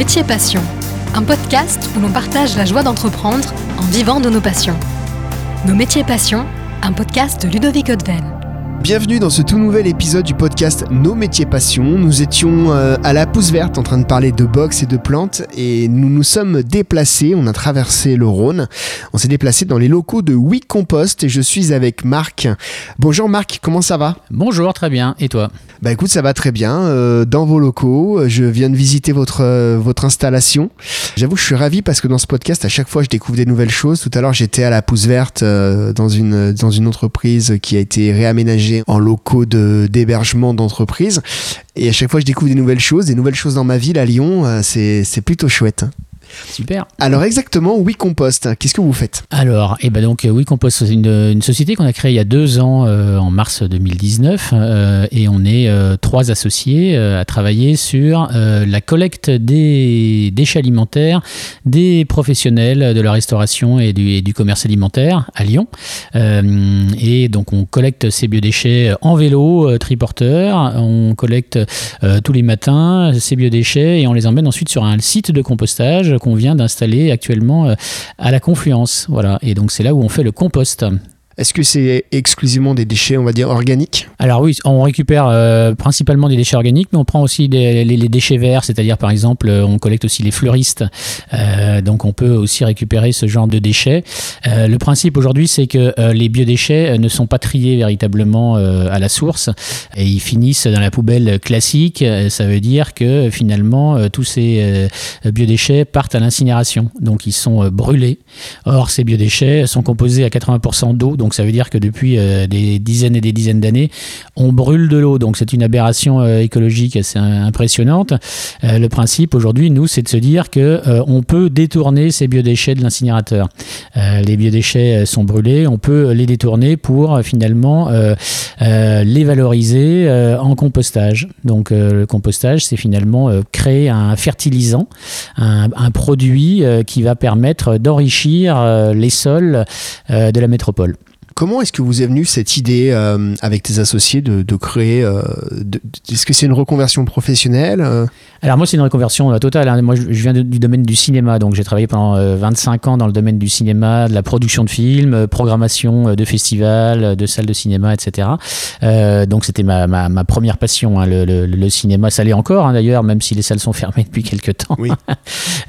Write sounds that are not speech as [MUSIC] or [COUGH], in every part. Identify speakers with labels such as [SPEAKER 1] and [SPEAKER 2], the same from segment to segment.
[SPEAKER 1] Métiers Passion, un podcast où l'on partage la joie d'entreprendre en vivant de nos passions. Nos métiers passions, un podcast de Ludovic Odven.
[SPEAKER 2] Bienvenue dans ce tout nouvel épisode du podcast Nos métiers passions. Nous étions euh, à la pousse verte en train de parler de boxe et de plantes et nous nous sommes déplacés, on a traversé le Rhône, on s'est déplacé dans les locaux de We Compost et je suis avec Marc. Bonjour Marc, comment ça va?
[SPEAKER 3] Bonjour, très bien. Et toi?
[SPEAKER 2] Bah écoute, ça va très bien. euh, dans vos locaux, je viens de visiter votre, euh, votre installation. J'avoue que je suis ravi parce que dans ce podcast, à chaque fois, je découvre des nouvelles choses. Tout à l'heure, j'étais à la pousse verte dans, une, dans une entreprise qui a été réaménagée en locaux de- d'hébergement d'entreprise. Et à chaque fois, je découvre des nouvelles choses, des nouvelles choses dans ma ville à Lyon. euh, c'est c'est plutôt chouette.
[SPEAKER 3] Super.
[SPEAKER 2] Alors exactement, oui Compost, qu'est-ce que vous faites?
[SPEAKER 3] Alors, et ben donc, euh, oui, Compost, c'est une, une société qu'on a créée il y a deux ans, euh, en mars 2019, euh, et on est euh, trois associés à travailler sur la collecte des déchets alimentaires des professionnels de la restauration et du, et du commerce alimentaire à Lyon. Et donc, on collecte ces biodéchets en vélo, triporteur, on collecte tous les matins ces biodéchets et on les emmène ensuite sur un site de compostage qu'on vient d'installer actuellement euh, à la Confluence. Voilà. Et donc c'est là où on fait le compost.
[SPEAKER 2] Est-ce que c'est exclusivement des déchets, on va dire, organiques?
[SPEAKER 3] Alors oui, on récupère euh, principalement des déchets organiques, mais on prend aussi les, déchets verts, c'est-à-dire par exemple, euh, on collecte aussi les fleuristes. Euh, donc on peut aussi récupérer ce genre de déchets. Le principe aujourd'hui, c'est que les biodéchets ne sont pas triés véritablement à la source et ils finissent dans la poubelle classique. Ça veut dire que finalement, tous ces biodéchets partent à l'incinération. Donc ils sont brûlés. Or, ces biodéchets sont composés à 80% d'eau, donc ça veut dire que depuis euh, des dizaines et des dizaines d'années, on brûle de l'eau. Donc c'est une aberration euh, écologique assez impressionnante. Euh, le principe aujourd'hui, nous, c'est de se dire que on peut détourner ces biodéchets de l'incinérateur. Les biodéchets sont brûlés, on peut les détourner pour finalement les valoriser en compostage. Donc le compostage, c'est finalement créer un fertilisant, un, produit qui va permettre d'enrichir les sols de la métropole.
[SPEAKER 2] Comment est-ce que vous est venue cette idée euh, avec tes associés de, de créer euh, Est-ce que c'est une reconversion professionnelle euh?
[SPEAKER 3] Alors moi c'est une reconversion totale. hein. Moi je je viens de- du domaine du cinéma, donc j'ai travaillé pendant euh, 25 ans dans le domaine du cinéma, de la production de films, programmation de festivals, de salles de cinéma, etc. Donc c'était ma, ma, ma première passion, hein, le, le- le cinéma. Ça l'est encore hein, d'ailleurs, même si les salles sont fermées [LAUGHS] depuis quelques temps.
[SPEAKER 2] Oui.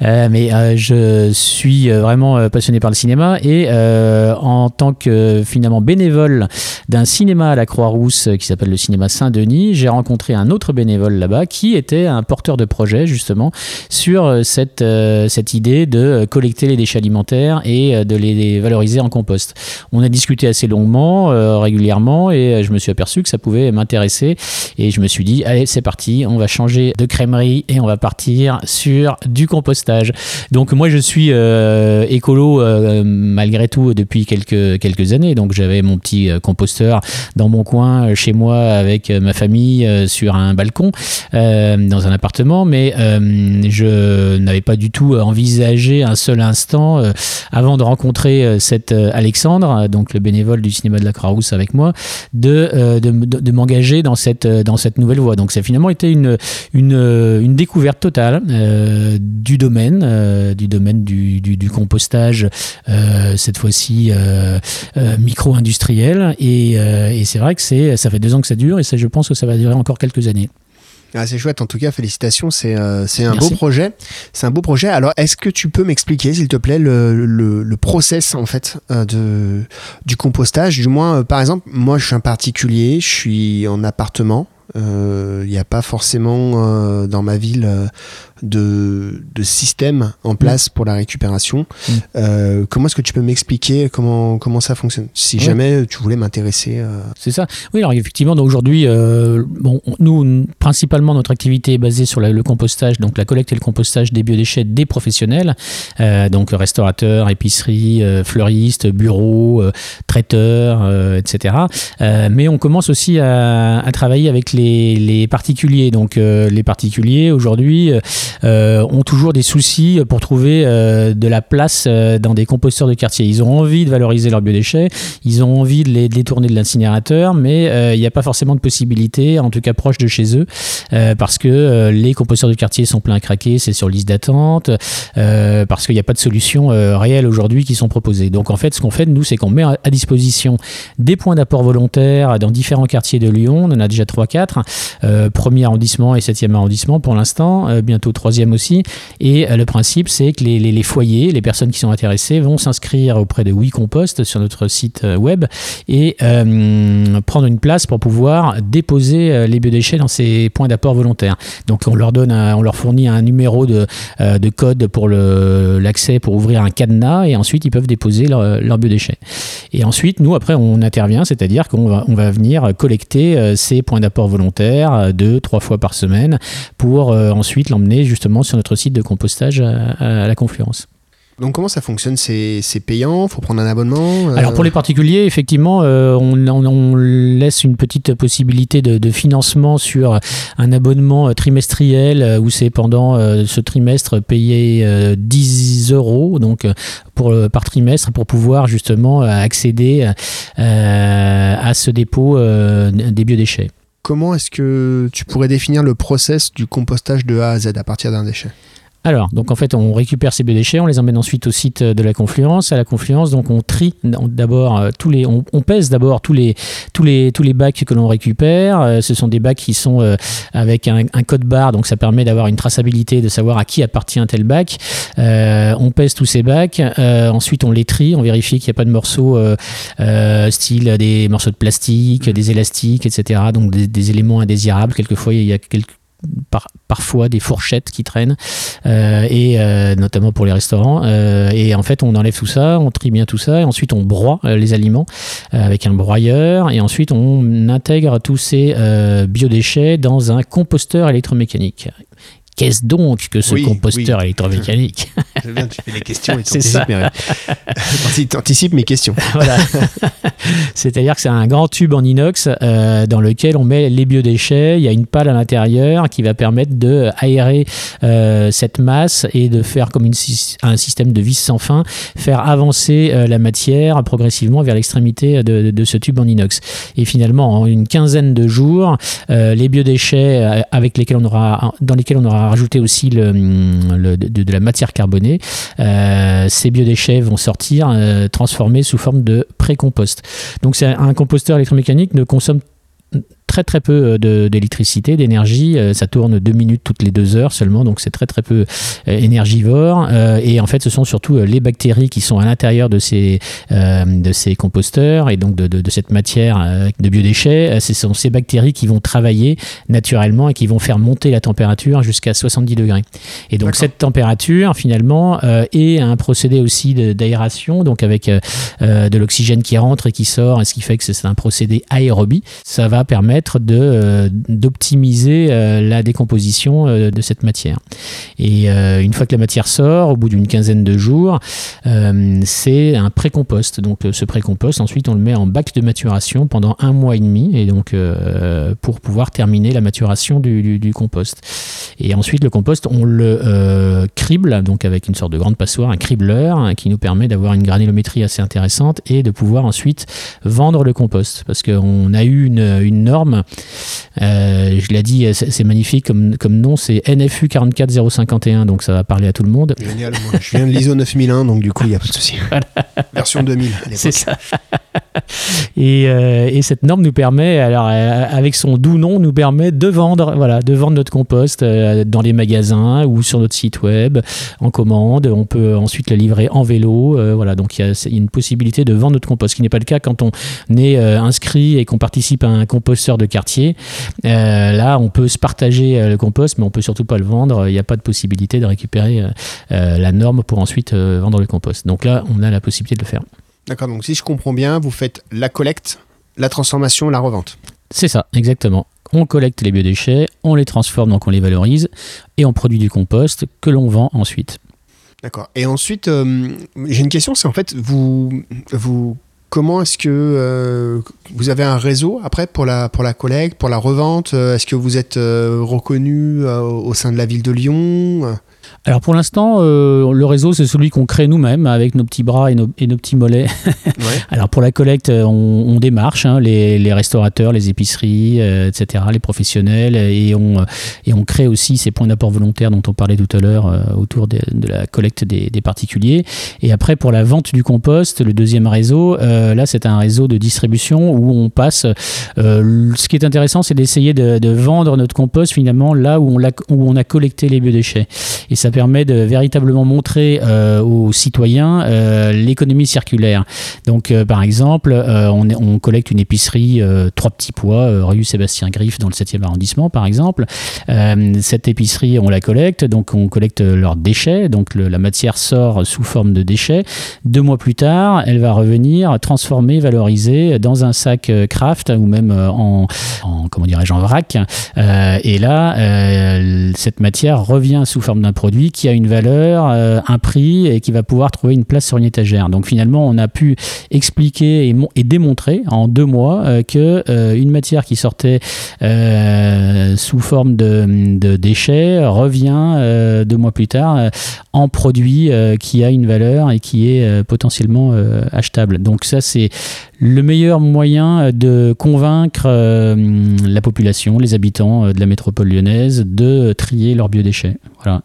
[SPEAKER 2] [LAUGHS]
[SPEAKER 3] Mais je suis vraiment passionné par le cinéma et en tant que bénévole d'un cinéma à la Croix-Rousse qui s'appelle le cinéma Saint-Denis, j'ai rencontré un autre bénévole là-bas qui était un porteur de projet justement sur euh, cette, euh, cette idée de euh, collecter les déchets alimentaires et de les valoriser en compost. On a discuté assez longuement, régulièrement et je me suis aperçu que ça pouvait m'intéresser et je me suis dit allez c'est parti, on va changer de crèmerie et on va partir sur du compostage. Donc moi je suis euh, écolo malgré tout depuis quelques, quelques années. Donc j'avais mon petit euh, composteur dans mon coin euh, chez moi avec euh, ma famille sur un balcon dans un appartement, mais je n'avais pas du tout envisagé un seul instant avant de rencontrer cet Alexandre, donc le bénévole du cinéma de la Croix-Rousse avec moi, de, de, m'engager dans cette, dans cette nouvelle voie. Donc ça a finalement été une, une, une découverte totale du domaine, du domaine du, du, compostage, cette fois-ci euh, micro-industriel. Et, euh, et c'est vrai que ça fait deux ans que ça dure et ça, je pense que ça va durer encore quelques années.
[SPEAKER 2] Ah, c'est chouette, en tout cas, félicitations, c'est euh, c'est un beau projet. C'est un beau projet. Alors, est-ce que tu peux m'expliquer, s'il te plaît, le, le, le process, en fait, euh, de, du compostage? Du moins, euh, par exemple, moi, je suis un particulier, je suis en appartement. Il n'y a pas forcément euh, dans ma ville euh, de, de système en place pour la récupération.
[SPEAKER 3] Mm.
[SPEAKER 2] Euh, comment est-ce que tu peux m'expliquer comment, comment ça fonctionne? Si
[SPEAKER 3] Ouais.
[SPEAKER 2] jamais tu voulais m'intéresser. euh,
[SPEAKER 3] C'est ça. Oui, alors effectivement, aujourd'hui, euh, bon, on- nous, principalement, notre activité est basée sur la- le compostage, donc la collecte et le compostage des biodéchets des professionnels, euh, donc restaurateurs, épiceries, euh, fleuristes, bureaux, euh, traiteurs, euh, etc. Euh, mais on commence aussi à, à travailler avec les, particuliers. Donc les particuliers aujourd'hui ont toujours des soucis pour trouver de la place dans des composteurs de quartier. Ils ont envie de valoriser leurs biodéchets, ils ont envie de les, de les tourner de l'incinérateur, mais il n'y a pas forcément de possibilité, en tout cas proche de chez eux, parce que les composteurs de quartier sont pleins à craquer, c'est sur liste d'attente, parce qu'il n'y a pas de solution réelle aujourd'hui qui sont proposées. Donc en fait, ce qu'on fait, nous, c'est qu'on met à disposition des points d'apport volontaires dans différents quartiers de Lyon. On en a déjà 3-4. Euh, premier arrondissement et 7e arrondissement pour l'instant, euh, bientôt troisième aussi. Et euh, le principe, c'est que les, foyers, les personnes qui sont intéressées vont s'inscrire auprès de WeCompost sur notre site web et prendre une place pour pouvoir déposer les biodéchets dans ces points d'apport volontaires. Donc on leur donne, on leur fournit un numéro de, de code pour l'accès pour ouvrir un cadenas et ensuite ils peuvent déposer leurs leur biodéchets. Et ensuite, nous, après, on intervient, c'est-à-dire qu'on va, on va venir collecter ces points d'apport volontaires euh, deux, trois fois par semaine pour euh, ensuite l'emmener justement sur notre site de compostage à la Confluence.
[SPEAKER 2] Donc comment ça fonctionne C'est payant Faut prendre un abonnement
[SPEAKER 3] euh? Alors pour les particuliers, effectivement, euh, on, laisse une petite possibilité de, financement sur un abonnement trimestriel où c'est pendant ce trimestre payé 10 euros donc pour, par trimestre pour pouvoir justement accéder à ce dépôt des biodéchets.
[SPEAKER 2] Comment est-ce que tu pourrais définir le process du compostage de A à Z à partir d'un déchet?
[SPEAKER 3] Alors, donc en fait, on récupère ces biodéchets, on les emmène ensuite au site de la Confluence. À la Confluence, donc on trie d'abord euh, tous les, on, pèse d'abord tous les, tous les, tous les bacs que l'on récupère. Euh, ce sont des bacs qui sont euh, avec un, code barre, donc ça permet d'avoir une traçabilité, de savoir à qui appartient un tel bac. on pèse tous ces bacs. ensuite, on les trie, on vérifie qu'il n'y a pas de morceaux style des morceaux de plastique, des élastiques, etc. Donc des, des éléments indésirables. Quelquefois, il y a quelques parfois des fourchettes qui traînent, euh, et euh, notamment pour les restaurants. Euh, et en fait, on enlève tout ça, on trie bien tout ça, et ensuite on broie les aliments avec un broyeur, et ensuite on intègre tous ces biodéchets dans un composteur électromécanique. Qu'est-ce donc que ce composteur électromécanique [LAUGHS]
[SPEAKER 2] bien, tu fais les questions et [LAUGHS] tu anticipes, [LAUGHS] mes questions.
[SPEAKER 3] voilà. C'est-à-dire que c'est un grand tube en inox euh, dans lequel on met les biodéchets. Il y a une pale à l'intérieur qui va permettre de aérer euh, cette masse et de faire comme une, un système de vis sans fin, faire avancer euh, la matière progressivement vers l'extrémité de, de, ce tube en inox. Et finalement, en une quinzaine de jours, les biodéchets avec lesquels on aura, dans lesquels on aura rajouté aussi le, de, la matière carbonée, ces biodéchets vont sortir transformés sous forme de pré-compost. Donc c'est un composteur électromécanique ne consomme très très peu euh, d'électricité, d'énergie. Euh, ça tourne deux minutes toutes les deux heures seulement, donc c'est très très peu euh, énergivore. et en fait, ce sont surtout les bactéries qui sont à l'intérieur de ces, de ces composteurs et donc de, de, cette matière de biodéchets. Ce sont ces bactéries qui vont travailler naturellement et qui vont faire monter la température jusqu'à 70 degrés. Et donc cette température, finalement, est un procédé aussi d'aération, donc avec de l'oxygène qui rentre et qui sort, et ce qui fait que c'est un procédé aérobie. Ça va permettre euh, d'optimiser euh, la décomposition euh, de cette matière. Et une fois que la matière sort, au bout d'une quinzaine de jours, c'est un pré-compost. Donc ce pré-compost, ensuite, on le met en bac de maturation pendant un mois et demi, et donc pour pouvoir terminer la maturation du, du, compost. Et ensuite, le compost, on le crible, donc avec une sorte de grande passoire, un cribleur, hein, qui nous permet d'avoir une granulométrie assez intéressante et de pouvoir ensuite vendre le compost. Parce qu'on a eu une, une norme euh, je l'ai dit, c'est magnifique comme, comme nom, c'est NFU 44051, donc ça va parler à tout le monde.
[SPEAKER 2] Génial, je viens de l'ISO 9001, donc du coup, il n'y a pas de souci. Version 2000
[SPEAKER 3] C'est ça. et, euh, et, cette norme nous permet, alors euh, avec son doux nom, nous permet de vendre, voilà, de vendre notre compost dans les magasins ou sur notre site web en commande. On peut ensuite le livrer en vélo. voilà, donc il y, a une possibilité de vendre notre compost, ce qui n'est pas le cas quand on est inscrit et qu'on participe à un composteur de quartier. Euh, là, on peut se partager euh, le compost, mais on peut surtout pas le vendre. Il n'y a pas de possibilité de récupérer euh, la norme pour ensuite vendre le compost. Donc là, on a la possibilité de le faire.
[SPEAKER 2] D'accord, donc si je comprends bien, vous faites la collecte, la transformation, la revente.
[SPEAKER 3] C'est ça, exactement. On collecte les biodéchets, on les transforme, donc on les valorise, et on produit du compost que l'on vend ensuite.
[SPEAKER 2] D'accord. Et ensuite, j'ai une question, c'est en fait, vous, vous comment est-ce que vous avez un réseau après pour la, pour la collecte, pour la revente? Est-ce que vous êtes reconnu au sein de la ville de Lyon?
[SPEAKER 3] Alors pour l'instant, euh, le réseau, c'est celui qu'on crée nous-mêmes avec nos petits bras et nos, petits mollets. [LAUGHS] Alors pour la collecte, on, démarche hein, les, restaurateurs, les épiceries, euh, etc., les professionnels, et on, et on crée aussi ces points d'apport volontaires dont on parlait tout à l'heure euh, autour de, la collecte des, particuliers. Et après, pour la vente du compost, le deuxième réseau, là, c'est un réseau de distribution où on passe... ce qui est intéressant, c'est d'essayer de, vendre notre compost finalement là où on, a, où on a collecté les biodéchets. Et ça permet de véritablement montrer euh, aux citoyens euh, l'économie circulaire. Donc, euh, par exemple, on, collecte une épicerie Trois Petits Pois, rue Sébastien Griffe, dans le 7e arrondissement, par exemple. cette épicerie, on la collecte, donc on collecte leurs déchets, donc la matière sort sous forme de déchets. Deux mois plus tard, elle va revenir transformée, valorisée dans un sac craft ou même en, en comment dirais-je, en vrac. et là, cette matière revient sous forme d'un produit qui a une valeur, euh, un prix et qui va pouvoir trouver une place sur une étagère. Donc finalement, on a pu expliquer et, démontrer en deux mois euh, que euh, une matière qui sortait sous forme de, déchets revient deux mois plus tard en produit qui a une valeur et qui est potentiellement achetable. Donc ça, c'est le meilleur moyen de convaincre la population, les habitants de la métropole lyonnaise de trier leurs biodéchets. Voilà.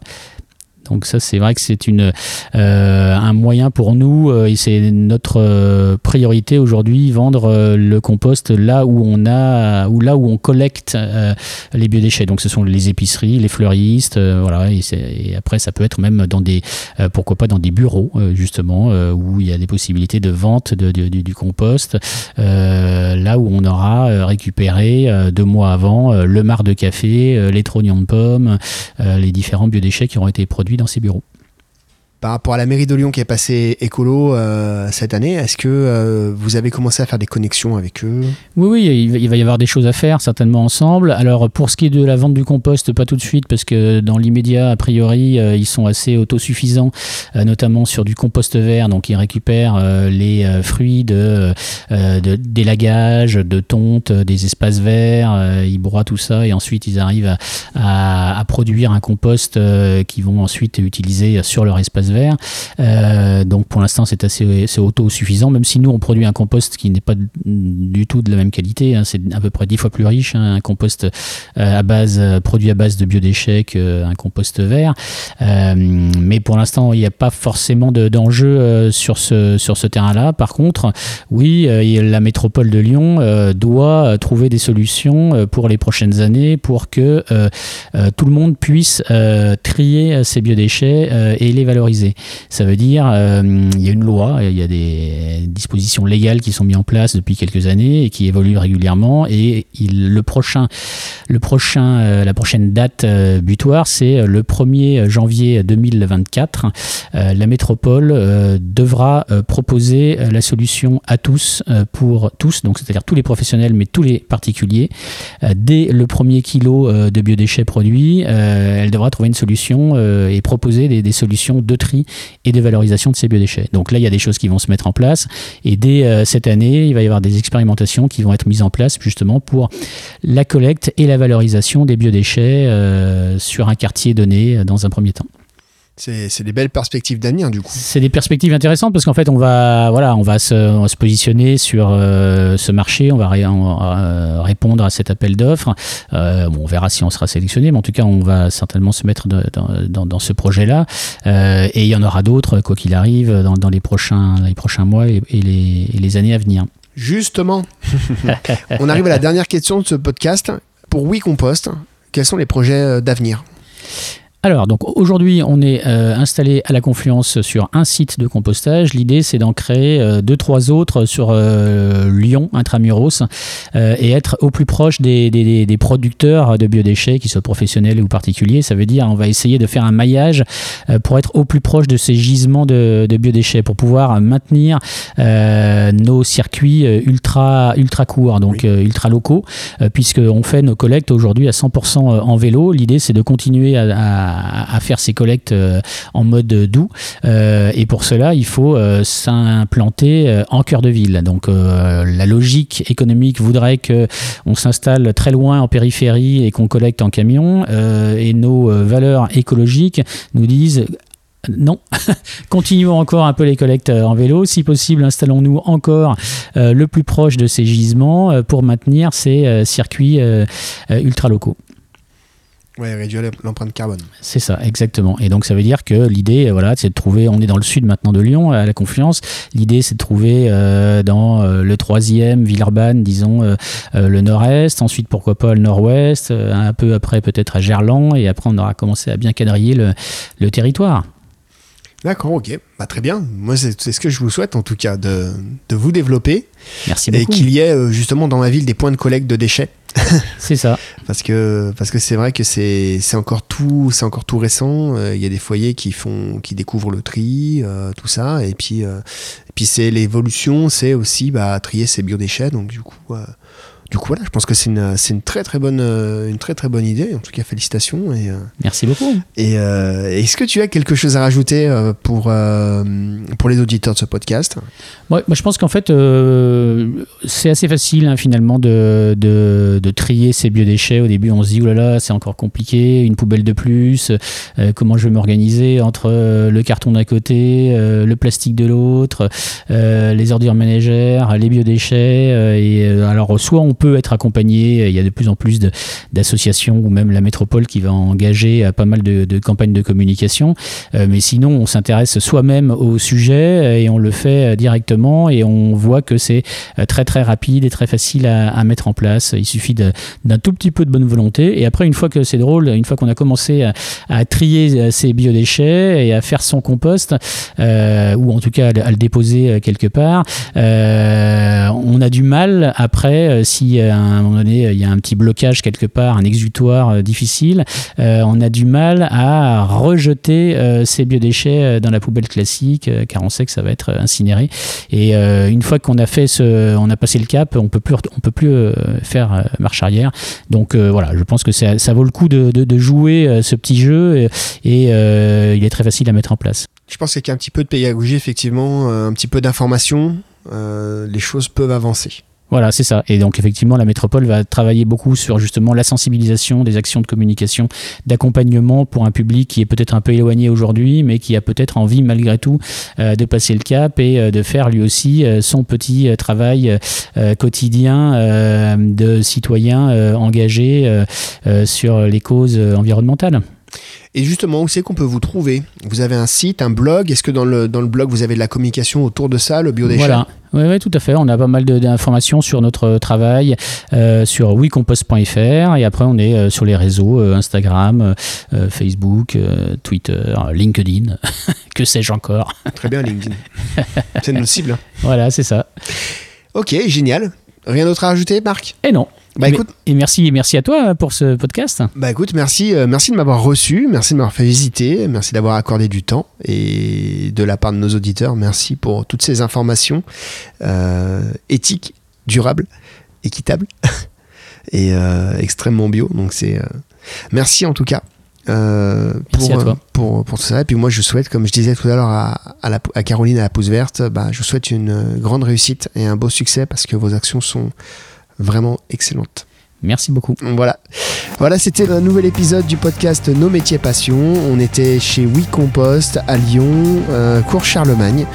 [SPEAKER 3] Donc ça, c'est vrai que c'est une euh, un moyen pour nous euh, et c'est notre euh, priorité aujourd'hui vendre le compost là où on a là où on collecte les biodéchets. Donc ce sont les épiceries, les fleuristes, voilà. Et, après, ça peut être même dans des pourquoi pas dans des bureaux justement où il y a des possibilités de vente du, compost. là où on aura récupéré deux mois avant le marc de café, les trognons de pommes, les différents biodéchets qui ont été produits dans ses bureaux
[SPEAKER 2] par rapport à la mairie de Lyon qui est passée écolo euh, cette année, est-ce que euh, vous avez commencé à faire des connexions avec eux?
[SPEAKER 3] Oui, oui, il va y avoir des choses à faire certainement ensemble. Alors pour ce qui est de la vente du compost, pas tout de suite parce que dans l'immédiat, a priori, euh, ils sont assez autosuffisants, notamment sur du compost vert. Donc ils récupèrent les fruits de, d'élagage, de tonte, des espaces verts, ils broient tout ça et ensuite ils arrivent à, à produire un compost qu'ils vont ensuite utiliser sur leur espace vert. Euh, donc pour l'instant, c'est assez autosuffisant, même si nous, on produit un compost qui n'est pas du tout de la même qualité. Hein. c'est à peu près dix fois plus riche, hein, un compost euh, à base, euh, produit à base de biodéchets qu'un compost vert. mais pour l'instant, il n'y a pas forcément d'enjeu sur ce, sur ce terrain-là. Par contre, oui, la métropole de Lyon doit trouver des solutions pour les prochaines années pour que tout le monde puisse trier ses biodéchets et les valoriser ça veut dire, euh, il y a une loi, il y a des dispositions légales qui sont mises en place depuis quelques années et qui évoluent régulièrement. Et le prochain, euh, la prochaine date euh, butoir, c'est le 1er janvier 2024. la métropole devra proposer la solution à tous, pour tous, donc c'est-à-dire tous les professionnels, mais tous les particuliers. dès le premier kilo de biodéchets produits, elle devra trouver une solution et proposer des, des solutions de tri et de valorisation de ces biodéchets. Donc là, il y a des choses qui vont se mettre en place et dès euh, cette année, il va y avoir des expérimentations qui vont être mises en place justement pour la collecte et la valorisation des biodéchets euh, sur un quartier donné euh, dans un premier temps.
[SPEAKER 2] C'est des belles perspectives d'avenir du coup.
[SPEAKER 3] C'est des perspectives intéressantes parce qu'en fait on va voilà on va se, se positionner sur euh, ce marché, on va, euh, répondre à cet appel d'offres. Euh, bon, on verra si on sera sélectionné, mais en tout cas on va certainement se mettre dans, dans, ce projet-là. et il y en aura d'autres quoi qu'il arrive dans, dans, les prochains les prochains mois et, les, et les années à venir.
[SPEAKER 2] Justement, [LAUGHS] on arrive à la dernière question de ce podcast. Pour WeCompost, quels sont les projets d'avenir?
[SPEAKER 3] Alors, donc aujourd'hui, on est euh, installé à la Confluence sur un site de compostage. L'idée, c'est d'en créer euh, deux, trois autres sur euh, Lyon, intramuros, et être au plus proche des, des, producteurs de biodéchets, qu'ils soient professionnels ou particuliers. Ça veut dire, on va essayer de faire un maillage pour être au plus proche de ces gisements de, de biodéchets, pour pouvoir maintenir nos circuits ultra, ultra courts, donc ultra locaux, puisqu'on fait nos collectes aujourd'hui à 100% en vélo. L'idée, c'est de continuer à à, à faire ces collectes euh, en mode doux. Euh, et pour cela, il faut euh, s'implanter en cœur de ville. Donc la logique économique voudrait que on s'installe très loin en périphérie et qu'on collecte en camion. et nos valeurs écologiques nous disent non, [LAUGHS] continuons encore un peu les collectes en vélo. Si possible, installons-nous encore le plus proche de ces gisements pour maintenir ces circuits ultra locaux.
[SPEAKER 2] Ouais, réduire l'empreinte carbone.
[SPEAKER 3] C'est ça, exactement. Et donc ça veut dire que l'idée, voilà, c'est de trouver. On est dans le sud maintenant de Lyon, à la Confluence. L'idée, c'est de trouver euh, dans euh, le troisième Villeurbanne, disons euh, le nord-est. Ensuite, pourquoi pas le nord-ouest. un peu après, peut-être à Gerland. Et après, on aura commencé à bien quadriller le, le territoire.
[SPEAKER 2] D'accord, ok. Bah, très bien. Moi, c'est ce que je vous souhaite, en tout cas, de, de vous développer
[SPEAKER 3] Merci
[SPEAKER 2] et
[SPEAKER 3] beaucoup.
[SPEAKER 2] qu'il y ait euh, justement dans ma ville des points de collecte de déchets. [LAUGHS]
[SPEAKER 3] C'est ça.
[SPEAKER 2] Parce que parce que c'est vrai que c'est encore tout c'est encore tout récent. Euh, Il y a des foyers qui font qui découvrent le tri, euh, tout ça. Et puis et puis c'est l'évolution, c'est aussi bah, trier ses biodéchets. Donc du coup du coup voilà, je pense que c'est une une très très bonne euh, une très très bonne idée. En tout cas félicitations et euh,
[SPEAKER 3] Merci beaucoup.
[SPEAKER 2] et euh, est-ce que tu as quelque chose à rajouter pour pour les auditeurs de ce podcast?
[SPEAKER 3] Moi, moi, je pense qu'en fait, euh, c'est assez facile hein, finalement de, de, de trier ces biodéchets. Au début, on se dit, oh là là, c'est encore compliqué, une poubelle de plus, euh, comment je vais m'organiser entre le carton d'un côté, le plastique de l'autre, les ordures ménagères, les biodéchets. et alors, soit on peut être accompagné, il y a de plus en plus d'associations ou même la métropole qui va engager euh, pas mal de, campagnes de communication. Euh, mais sinon, on s'intéresse soi-même au sujet euh, et on le fait directement et on voit que c'est très très rapide et très facile à, mettre en place. Il suffit d'un tout petit peu de bonne volonté et après, une fois que c'est drôle, une fois qu'on a commencé à, trier ses biodéchets et à faire son compost, ou en tout cas à le, déposer quelque part, on a du mal après, euh, euh, à un moment donné il y a un petit blocage quelque part, un exutoire euh, difficile, euh, on a du mal à rejeter euh, ces biodéchets euh, dans la poubelle classique, euh, car on sait que ça va être euh, incinéré. Et euh, une fois qu'on a fait ce, on a passé le cap, on peut plus, on peut plus euh, faire euh, marche arrière. Donc euh, voilà, je pense que ça, vaut le coup de, jouer euh, ce petit jeu et, euh, il est très facile à mettre en place.
[SPEAKER 2] Je pense qu'avec un petit peu de pédagogie, effectivement, euh, un petit peu d'information, euh, les choses peuvent avancer.
[SPEAKER 3] Voilà, c'est ça. Et donc effectivement, la métropole va travailler beaucoup sur justement la sensibilisation, des actions de communication, d'accompagnement pour un public qui est peut-être un peu éloigné aujourd'hui, mais qui a peut-être envie malgré tout euh, de passer le cap et euh, de faire lui aussi euh, son petit travail quotidien de citoyen engagé sur les causes environnementales.
[SPEAKER 2] Et justement, où c'est qu'on peut vous trouver? Vous avez un site, un blog? Est-ce que dans le, dans le blog, vous avez de la communication autour de ça, le biodéchet
[SPEAKER 3] Voilà, oui, ouais, tout à fait. On a pas mal d'informations sur notre travail euh, sur wecompost.fr et après on est euh, sur les réseaux euh, Instagram, euh, Facebook, euh, Twitter, LinkedIn, [LAUGHS] que sais-je encore?
[SPEAKER 2] Très bien, LinkedIn. c'est notre cible. [LAUGHS]
[SPEAKER 3] Voilà, c'est ça.
[SPEAKER 2] Ok, génial. Rien d'autre à rajouter, Marc?
[SPEAKER 3] Et non.
[SPEAKER 2] Bah écoute,
[SPEAKER 3] et merci, merci à toi pour ce podcast.
[SPEAKER 2] bah écoute, merci, euh, merci de m'avoir reçu, merci de m'avoir fait visiter, merci d'avoir accordé du temps et de la part de nos auditeurs, merci pour toutes ces informations euh, éthiques, durables, équitables [LAUGHS] et euh, extrêmement bio. Donc c'est euh, merci en tout cas. euh, pour, euh, Pour, pour tout ça. Et puis moi, je souhaite, comme je disais tout à l'heure à, à, la- à Caroline à la pouce verte, bah, je vous souhaite une euh, grande réussite et un beau succès parce que vos actions sont vraiment excellentes.
[SPEAKER 3] Merci beaucoup.
[SPEAKER 2] Voilà. Voilà, c'était un nouvel épisode du podcast Nos métiers passions. On était chez We Compost à Lyon, euh, cours Charlemagne,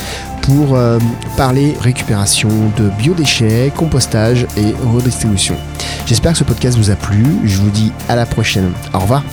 [SPEAKER 2] pour euh, parler récupération de biodéchets, compostage et redistribution. J'espère que ce podcast vous a plu. Je vous dis à la prochaine. Au revoir.